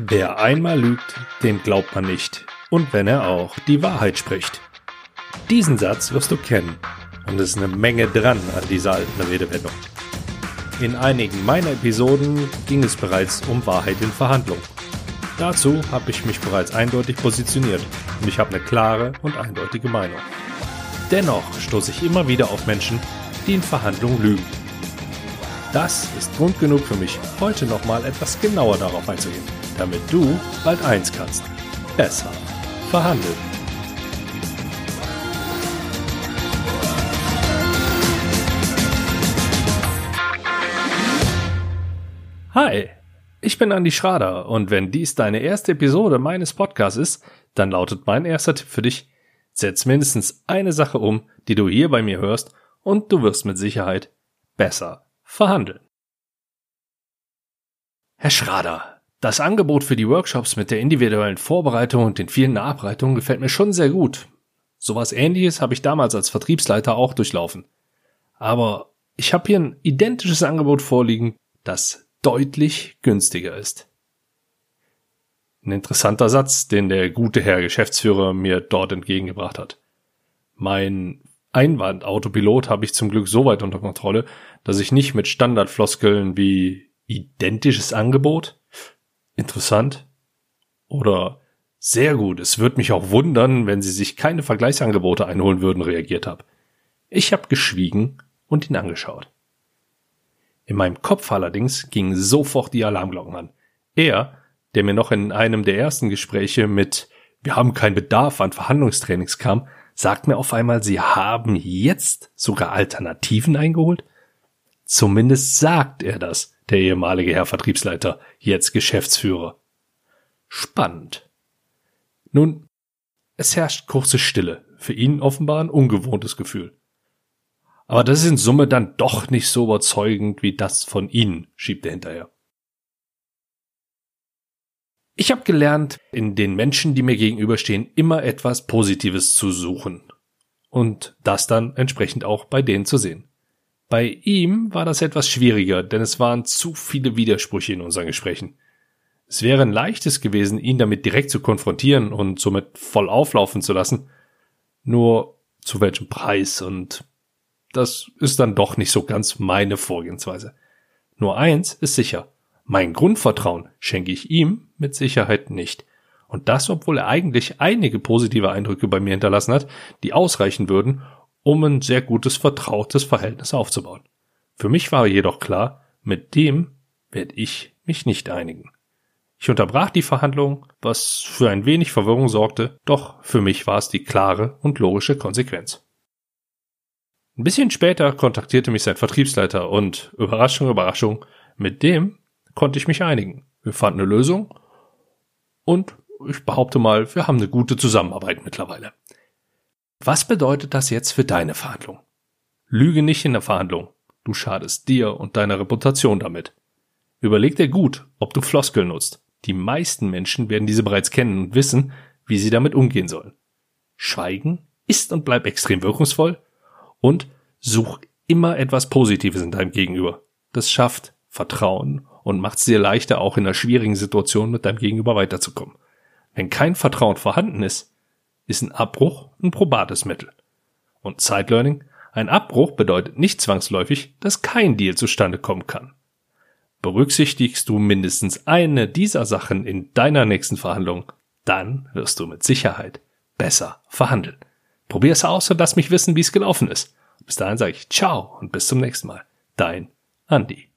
Wer einmal lügt, dem glaubt man nicht. Und wenn er auch die Wahrheit spricht. Diesen Satz wirst du kennen. Und es ist eine Menge dran an dieser alten Redewendung. In einigen meiner Episoden ging es bereits um Wahrheit in Verhandlungen. Dazu habe ich mich bereits eindeutig positioniert und ich habe eine klare und eindeutige Meinung. Dennoch stoße ich immer wieder auf Menschen, die in Verhandlungen lügen. Das ist Grund genug für mich, heute nochmal etwas genauer darauf einzugehen, damit du bald eins kannst. Besser verhandeln. Hi, ich bin Andi Schrader und wenn dies deine erste Episode meines Podcasts ist, dann lautet mein erster Tipp für dich, setz mindestens eine Sache um, die du hier bei mir hörst und du wirst mit Sicherheit besser verhandeln. Herr Schrader, das Angebot für die Workshops mit der individuellen Vorbereitung und den vielen Nachbereitungen gefällt mir schon sehr gut. Sowas ähnliches habe ich damals als Vertriebsleiter auch durchlaufen. Aber ich habe hier ein identisches Angebot vorliegen, das deutlich günstiger ist. Ein interessanter Satz, den der gute Herr Geschäftsführer mir dort entgegengebracht hat. Mein Einwandautopilot habe ich zum Glück so weit unter Kontrolle, dass ich nicht mit Standardfloskeln wie identisches Angebot, interessant oder sehr gut, es würde mich auch wundern, wenn Sie sich keine Vergleichsangebote einholen würden, reagiert habe. Ich habe geschwiegen und ihn angeschaut. In meinem Kopf allerdings gingen sofort die Alarmglocken an. Er, der mir noch in einem der ersten Gespräche mit Wir haben keinen Bedarf an Verhandlungstrainings kam, sagt mir auf einmal, sie haben jetzt sogar Alternativen eingeholt? Zumindest sagt er das, der ehemalige Herr Vertriebsleiter, jetzt Geschäftsführer. Spannend. Nun, es herrscht kurze Stille. Für ihn offenbar ein ungewohntes Gefühl. Aber das ist in Summe dann doch nicht so überzeugend wie das von Ihnen, schiebt er hinterher. Ich habe gelernt, in den Menschen, die mir gegenüberstehen, immer etwas Positives zu suchen. Und das dann entsprechend auch bei denen zu sehen. Bei ihm war das etwas schwieriger, denn es waren zu viele Widersprüche in unseren Gesprächen. Es wäre ein leichtes gewesen, ihn damit direkt zu konfrontieren und somit voll auflaufen zu lassen. Nur zu welchem Preis und das ist dann doch nicht so ganz meine Vorgehensweise. Nur eins ist sicher. Mein Grundvertrauen schenke ich ihm mit Sicherheit nicht. Und das, obwohl er eigentlich einige positive Eindrücke bei mir hinterlassen hat, die ausreichen würden, um ein sehr gutes, vertrautes Verhältnis aufzubauen. Für mich war jedoch klar, mit dem werde ich mich nicht einigen. Ich unterbrach die Verhandlung, was für ein wenig Verwirrung sorgte, doch für mich war es die klare und logische Konsequenz. Ein bisschen später kontaktierte mich sein Vertriebsleiter und Überraschung, Überraschung, mit dem konnte ich mich einigen. Wir fanden eine Lösung und ich behaupte mal, wir haben eine gute Zusammenarbeit mittlerweile. Was bedeutet das jetzt für deine Verhandlung? Lüge nicht in der Verhandlung. Du schadest dir und deiner Reputation damit. Überleg dir gut, ob du Floskeln nutzt. Die meisten Menschen werden diese bereits kennen und wissen, wie sie damit umgehen sollen. Schweigen ist und bleibt extrem wirkungsvoll und such immer etwas Positives in deinem Gegenüber. Das schafft Vertrauen und macht es dir leichter, auch in einer schwierigen Situation mit deinem Gegenüber weiterzukommen. Wenn kein Vertrauen vorhanden ist, ist ein Abbruch ein probates Mittel. Und Zeitlearning, ein Abbruch bedeutet nicht zwangsläufig, dass kein Deal zustande kommen kann. Berücksichtigst du mindestens eine dieser Sachen in deiner nächsten Verhandlung, dann wirst du mit Sicherheit besser verhandeln. Probier es aus und lass mich wissen, wie es gelaufen ist. Bis dahin sage ich ciao und bis zum nächsten Mal. Dein Andi.